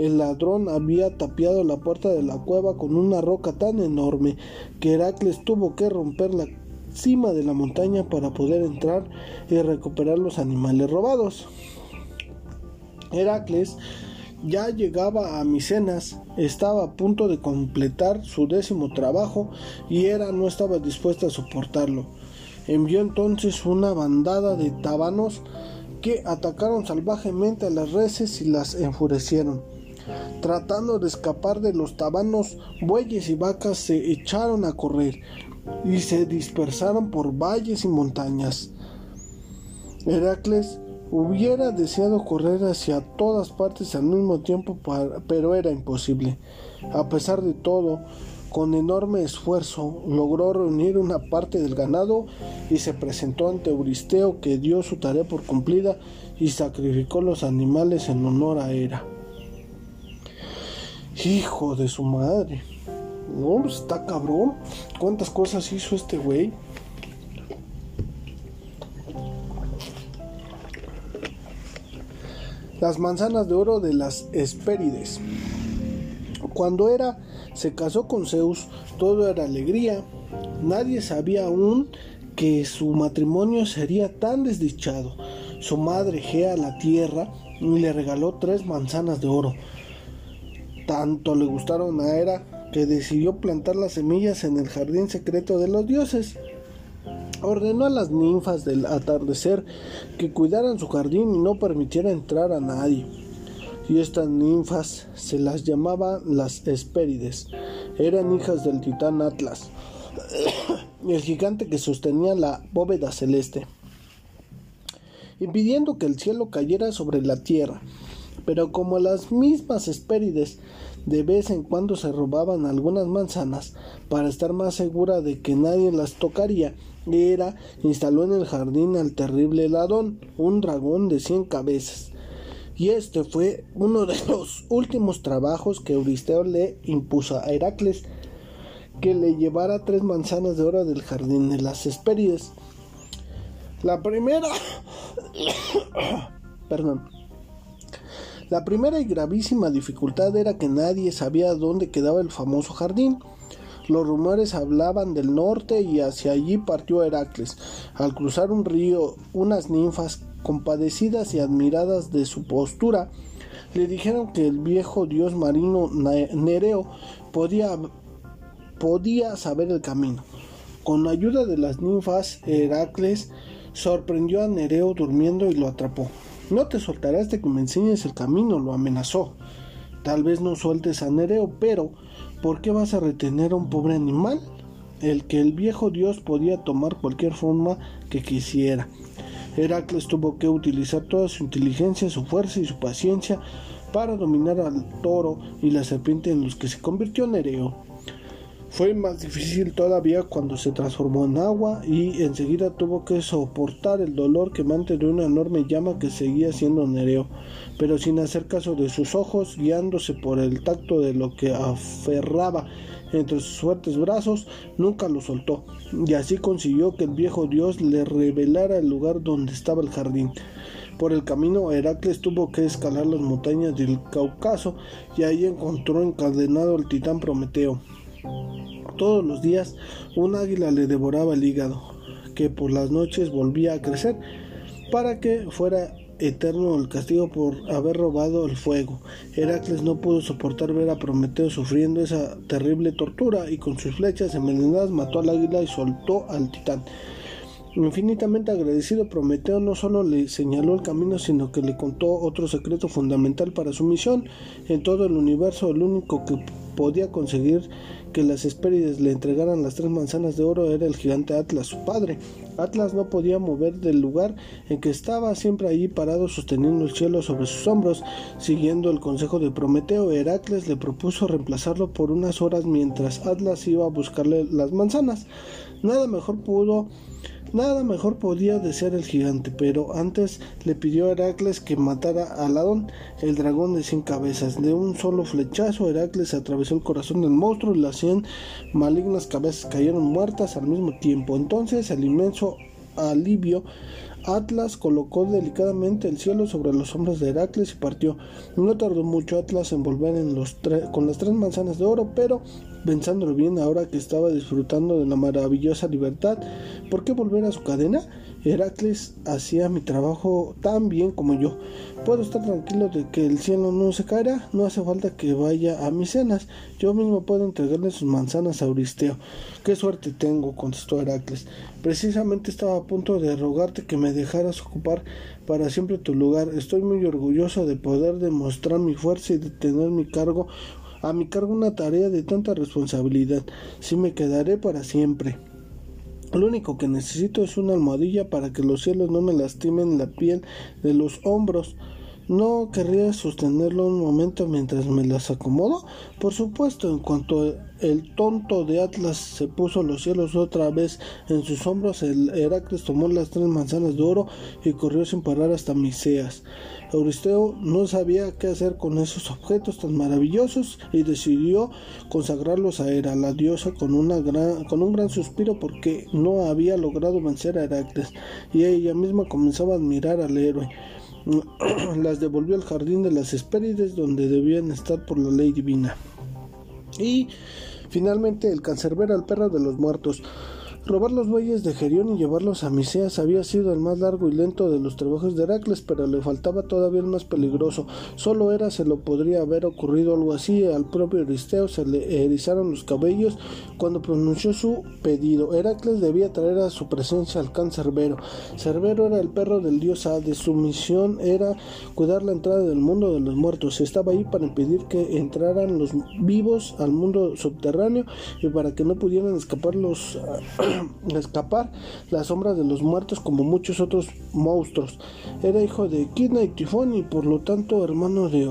El ladrón había tapiado la puerta de la cueva con una roca tan enorme que Heracles tuvo que romper la cima de la montaña para poder entrar y recuperar los animales robados. Heracles ya llegaba a Micenas, estaba a punto de completar su décimo trabajo y Hera no estaba dispuesta a soportarlo. Envió entonces una bandada de tabanos que atacaron salvajemente a las reses y las enfurecieron. Tratando de escapar de los tabanos, bueyes y vacas se echaron a correr y se dispersaron por valles y montañas. Heracles hubiera deseado correr hacia todas partes al mismo tiempo, pero era imposible. A pesar de todo, con enorme esfuerzo logró reunir una parte del ganado y se presentó ante Euristeo que dio su tarea por cumplida y sacrificó los animales en honor a Hera. Hijo de su madre. No, pues, está cabrón. ¿Cuántas cosas hizo este güey? Las manzanas de oro de las Hespérides. Cuando era se casó con Zeus, todo era alegría. Nadie sabía aún que su matrimonio sería tan desdichado. Su madre Gea la tierra le regaló tres manzanas de oro. Tanto le gustaron a Hera que decidió plantar las semillas en el jardín secreto de los dioses. Ordenó a las ninfas del atardecer que cuidaran su jardín y no permitiera entrar a nadie. Y estas ninfas se las llamaba las Hespérides. Eran hijas del titán Atlas, el gigante que sostenía la bóveda celeste, impidiendo que el cielo cayera sobre la tierra. Pero como las mismas Hespérides de vez en cuando se robaban algunas manzanas para estar más segura de que nadie las tocaría, Hera instaló en el jardín al terrible ladón, un dragón de cien cabezas. Y este fue uno de los últimos trabajos que Euristeo le impuso a Heracles, que le llevara tres manzanas de oro del jardín de las Hespérides. La primera, perdón, la primera y gravísima dificultad era que nadie sabía dónde quedaba el famoso jardín. Los rumores hablaban del norte y hacia allí partió Heracles. Al cruzar un río, unas ninfas, compadecidas y admiradas de su postura, le dijeron que el viejo dios marino Nereo podía, podía saber el camino. Con la ayuda de las ninfas, Heracles sorprendió a Nereo durmiendo y lo atrapó. No te soltarás de que me enseñes el camino, lo amenazó. Tal vez no sueltes a Nereo, pero ¿Por qué vas a retener a un pobre animal? El que el viejo dios podía tomar cualquier forma que quisiera. Heracles tuvo que utilizar toda su inteligencia, su fuerza y su paciencia para dominar al toro y la serpiente en los que se convirtió Nereo. Fue más difícil todavía cuando se transformó en agua y enseguida tuvo que soportar el dolor quemante de una enorme llama que seguía siendo Nereo, pero sin hacer caso de sus ojos, guiándose por el tacto de lo que aferraba entre sus fuertes brazos, nunca lo soltó, y así consiguió que el viejo dios le revelara el lugar donde estaba el jardín. Por el camino, Heracles tuvo que escalar las montañas del Cáucaso y ahí encontró encadenado al titán Prometeo. Todos los días un águila le devoraba el hígado, que por las noches volvía a crecer para que fuera eterno el castigo por haber robado el fuego. Heracles no pudo soportar ver a Prometeo sufriendo esa terrible tortura y con sus flechas envenenadas mató al águila y soltó al titán. Infinitamente agradecido, Prometeo no solo le señaló el camino, sino que le contó otro secreto fundamental para su misión. En todo el universo, el único que podía conseguir que las Hespérides le entregaran las tres manzanas de oro era el gigante Atlas, su padre. Atlas no podía mover del lugar en que estaba, siempre allí parado sosteniendo el cielo sobre sus hombros. Siguiendo el consejo de Prometeo, Heracles le propuso reemplazarlo por unas horas mientras Atlas iba a buscarle las manzanas. Nada mejor pudo Nada mejor podía desear el gigante, pero antes le pidió a Heracles que matara a Ladón, el dragón de cien cabezas. De un solo flechazo, Heracles atravesó el corazón del monstruo y las cien malignas cabezas cayeron muertas al mismo tiempo. Entonces el inmenso alivio Atlas colocó delicadamente el cielo sobre los hombros de Heracles y partió. No tardó mucho Atlas en volver con las tres manzanas de oro, pero pensándolo bien ahora que estaba disfrutando de la maravillosa libertad, ¿por qué volver a su cadena? Heracles hacía mi trabajo tan bien como yo. Puedo estar tranquilo de que el cielo no se caerá, no hace falta que vaya a mis cenas. Yo mismo puedo entregarle sus manzanas a Euristeo. Qué suerte tengo, contestó Heracles. Precisamente estaba a punto de rogarte que me dejaras ocupar para siempre tu lugar. Estoy muy orgulloso de poder demostrar mi fuerza y de tener mi cargo a mi cargo una tarea de tanta responsabilidad. Si me quedaré para siempre. Lo único que necesito es una almohadilla para que los cielos no me lastimen la piel de los hombros. ¿No querría sostenerlo un momento mientras me las acomodo? Por supuesto, en cuanto el tonto de Atlas se puso los cielos otra vez en sus hombros, Heracles tomó las tres manzanas de oro y corrió sin parar hasta Miseas. Euristeo no sabía qué hacer con esos objetos tan maravillosos y decidió consagrarlos a Hera, la diosa, con, una gran, con un gran suspiro porque no había logrado vencer a Heracles y ella misma comenzaba a admirar al héroe. las devolvió al jardín de las Hespérides donde debían estar por la ley divina. Y finalmente el cancerbero al perro de los muertos. Robar los bueyes de Gerión y llevarlos a Miseas había sido el más largo y lento de los trabajos de Heracles, pero le faltaba todavía el más peligroso. Solo era se lo podría haber ocurrido algo así. Al propio Euristeo se le erizaron los cabellos cuando pronunció su pedido. Heracles debía traer a su presencia al can Cerbero. Cerbero era el perro del dios Hades. Su misión era cuidar la entrada del mundo de los muertos. Estaba ahí para impedir que entraran los vivos al mundo subterráneo y para que no pudieran escapar los escapar las sombras de los muertos como muchos otros monstruos. Era hijo de Kidna y Tifón y por lo tanto hermano de,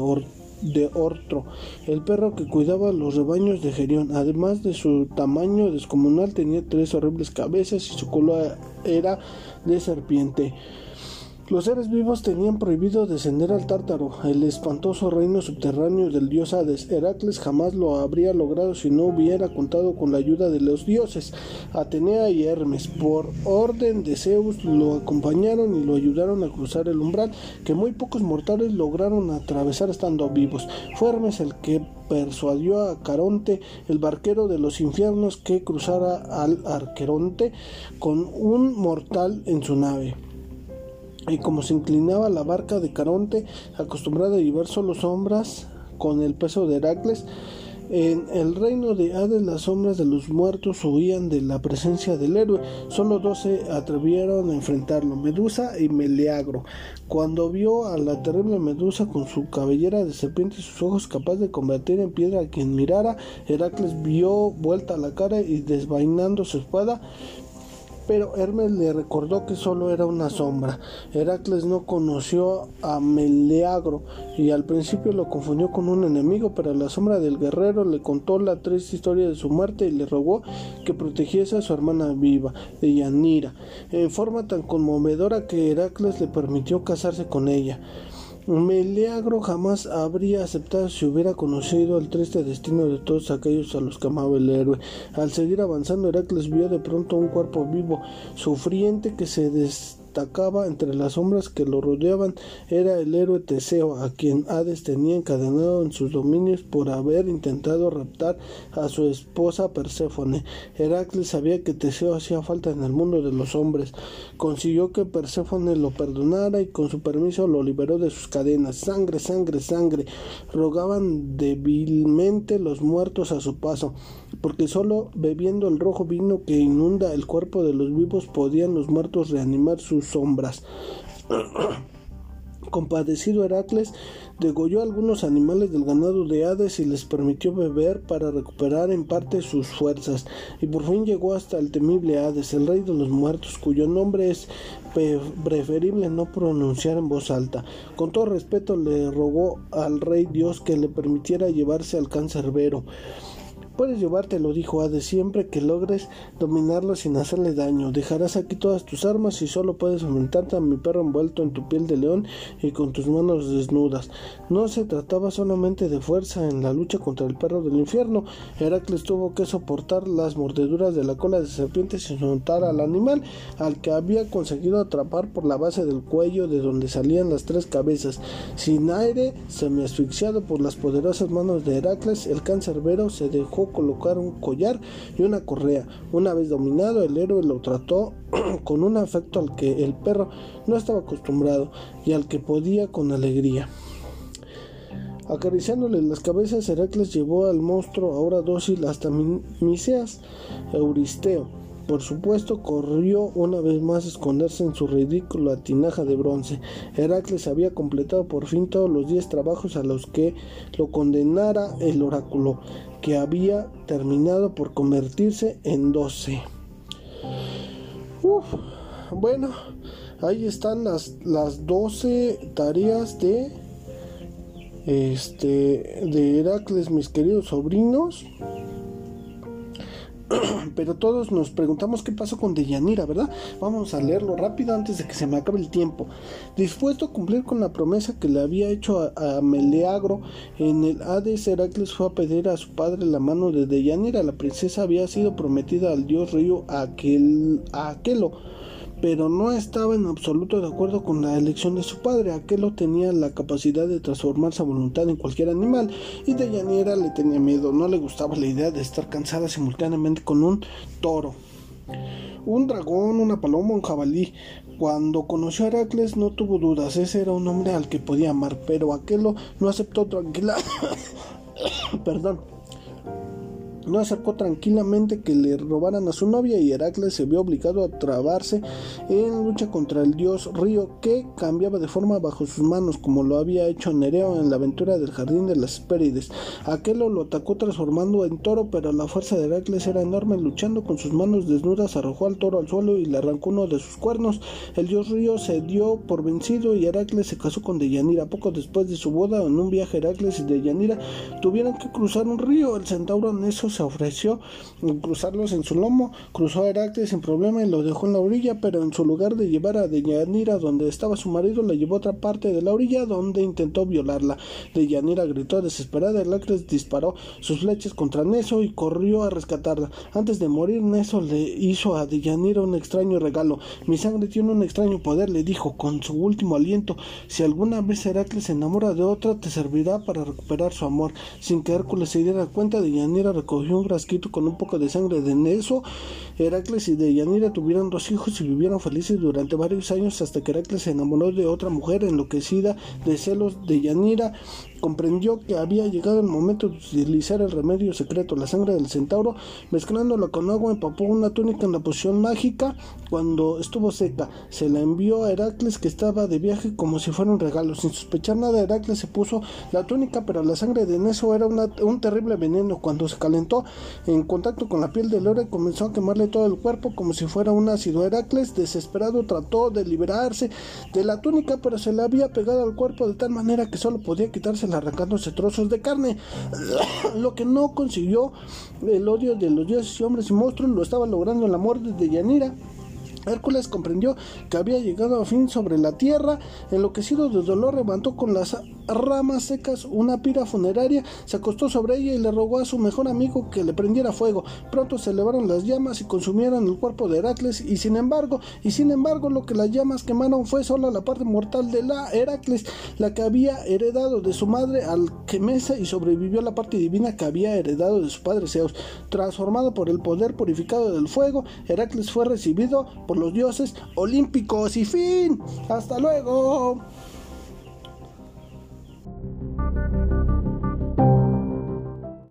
de Ortro, el perro que cuidaba los rebaños de Gerión. Además de su tamaño descomunal, tenía tres horribles cabezas y su cola era de serpiente. Los seres vivos tenían prohibido descender al Tártaro, el espantoso reino subterráneo del dios Hades. Heracles jamás lo habría logrado si no hubiera contado con la ayuda de los dioses. Atenea y Hermes, por orden de Zeus, lo acompañaron y lo ayudaron a cruzar el umbral que muy pocos mortales lograron atravesar estando vivos. Fue Hermes el que persuadió a Caronte, el barquero de los infiernos, que cruzara al Arqueronte con un mortal en su nave y como se inclinaba la barca de Caronte, acostumbrada a llevar solo sombras con el peso de Heracles, en el reino de Hades las sombras de los muertos huían de la presencia del héroe. Solo dos se atrevieron a enfrentarlo, Medusa y Meleagro. Cuando vio a la terrible Medusa con su cabellera de serpiente y sus ojos capaz de convertir en piedra a quien mirara, Heracles vio vuelta la cara y desvainando su espada, pero Hermes le recordó que solo era una sombra. Heracles no conoció a Meleagro y al principio lo confundió con un enemigo, pero la sombra del guerrero le contó la triste historia de su muerte y le rogó que protegiese a su hermana viva, Yanira, en forma tan conmovedora que Heracles le permitió casarse con ella. Meleagro jamás habría aceptado si hubiera conocido el triste destino de todos aquellos a los que amaba el héroe. Al seguir avanzando, Heracles vio de pronto un cuerpo vivo, sufriente, que se des destacaba entre las sombras que lo rodeaban era el héroe Teseo, a quien Hades tenía encadenado en sus dominios por haber intentado raptar a su esposa Perséfone. Heracles sabía que Teseo hacía falta en el mundo de los hombres. Consiguió que Perséfone lo perdonara y con su permiso lo liberó de sus cadenas. Sangre, sangre, sangre. Rogaban débilmente los muertos a su paso, porque solo bebiendo el rojo vino que inunda el cuerpo de los vivos podían los muertos reanimar sus sombras. Compadecido Heracles degolló algunos animales del ganado de Hades y les permitió beber para recuperar en parte sus fuerzas, y por fin llegó hasta el temible Hades, el rey de los muertos, cuyo nombre es preferible no pronunciar en voz alta. Con todo respeto le rogó al rey Dios que le permitiera llevarse al cancerbero. Puedes llevártelo, dijo Hades, siempre que logres dominarlo sin hacerle daño. Dejarás aquí todas tus armas y solo puedes aumentarte a mi perro envuelto en tu piel de león y con tus manos desnudas. No se trataba solamente de fuerza en la lucha contra el perro del infierno. Heracles tuvo que soportar las mordeduras de la cola de serpiente sin soltar al animal, al que había conseguido atrapar por la base del cuello de donde salían las tres cabezas. Sin aire, semi asfixiado por las poderosas manos de Heracles, el cancerbero se dejó colocar un collar y una correa. Una vez dominado, el héroe lo trató con un afecto al que el perro no estaba acostumbrado y al que podía con alegría. Acariciándole las cabezas, Heracles llevó al monstruo ahora dócil hasta Miseas Euristeo por supuesto, corrió una vez más a esconderse en su ridícula tinaja de bronce. Heracles había completado por fin todos los diez trabajos a los que lo condenara el oráculo, que había terminado por convertirse en doce. bueno, ahí están las, las 12 tareas de este de Heracles, mis queridos sobrinos. pero todos nos preguntamos qué pasó con Deyanira, ¿verdad? Vamos a leerlo rápido antes de que se me acabe el tiempo. Dispuesto a cumplir con la promesa que le había hecho a, Meleagro en el Hades, Heracles fue a pedir a su padre la mano de Deyanira. La princesa había sido prometida al dios río Aquel, Aquelo pero no estaba en absoluto de acuerdo con la elección de su padre. Aquelo tenía la capacidad de transformarse a voluntad en cualquier animal y Deyanira le tenía miedo, no le gustaba la idea de estar cansada simultáneamente con un toro. Un dragón, una paloma, un jabalí. Cuando conoció a Heracles no tuvo dudas, ese era un hombre al que podía amar, pero Aquelo no aceptó tranquila. Perdón no acercó tranquilamente que le robaran a su novia y Heracles se vio obligado a trabarse en lucha contra el dios Río que cambiaba de forma bajo sus manos como lo había hecho Nereo en la aventura del jardín de las Hespérides. Aquelo lo atacó transformando en toro pero la fuerza de Heracles era enorme luchando con sus manos desnudas arrojó al toro al suelo y le arrancó uno de sus cuernos. El dios Río se dio por vencido y Heracles se casó con Deyanira. Poco después de su boda en un viaje Heracles y Deyanira tuvieron que cruzar un río. El centauro Neso se ofreció cruzarlos en su lomo, cruzó a Heracles sin problema y lo dejó en la orilla, pero en su lugar de llevar a Deyanira donde estaba su marido, le llevó a otra parte de la orilla donde intentó violarla. Deyanira gritó desesperada, Heracles disparó sus flechas contra Neso y corrió a rescatarla. Antes de morir, Neso le hizo a Deyanira un extraño regalo. Mi sangre tiene un extraño poder, le dijo con su último aliento. Si alguna vez Heracles se enamora de otra, te servirá para recuperar su amor. Sin que Hércules se diera cuenta, Deyanira recogió un frasquito con un poco de sangre de Neso. Heracles y Deyanira tuvieron dos hijos y vivieron felices durante varios años hasta que Heracles se enamoró de otra mujer enloquecida de celos de Yanira comprendió que había llegado el momento de utilizar el remedio secreto, la sangre del centauro, mezclándola con agua, empapó una túnica en la poción mágica. Cuando estuvo seca, se la envió a Heracles que estaba de viaje como si fuera un regalo. Sin sospechar nada, Heracles se puso la túnica, pero la sangre de Neso era un terrible veneno. Cuando se calentó en contacto con la piel del lore, comenzó a quemarle todo el cuerpo como si fuera un ácido. Heracles, desesperado, trató de liberarse de la túnica, pero se le había pegado al cuerpo de tal manera que solo podía quitarse arrancándose trozos de carne. Lo que no consiguió el odio de los dioses y hombres y monstruos lo estaba logrando en la muerte de Yanira. Hércules comprendió que había llegado a fin sobre la tierra, enloquecido de dolor levantó con las ramas secas una pira funeraria, se acostó sobre ella y le rogó a su mejor amigo que le prendiera fuego. Pronto se elevaron las llamas y consumieron el cuerpo de Heracles y sin embargo, y sin embargo lo que las llamas quemaron fue solo la parte mortal de la Heracles, la que había heredado de su madre Alquemesa y sobrevivió la parte divina que había heredado de su padre Zeus. Transformado por el poder purificado del fuego, Heracles fue recibido por los dioses olímpicos y fin. Hasta luego.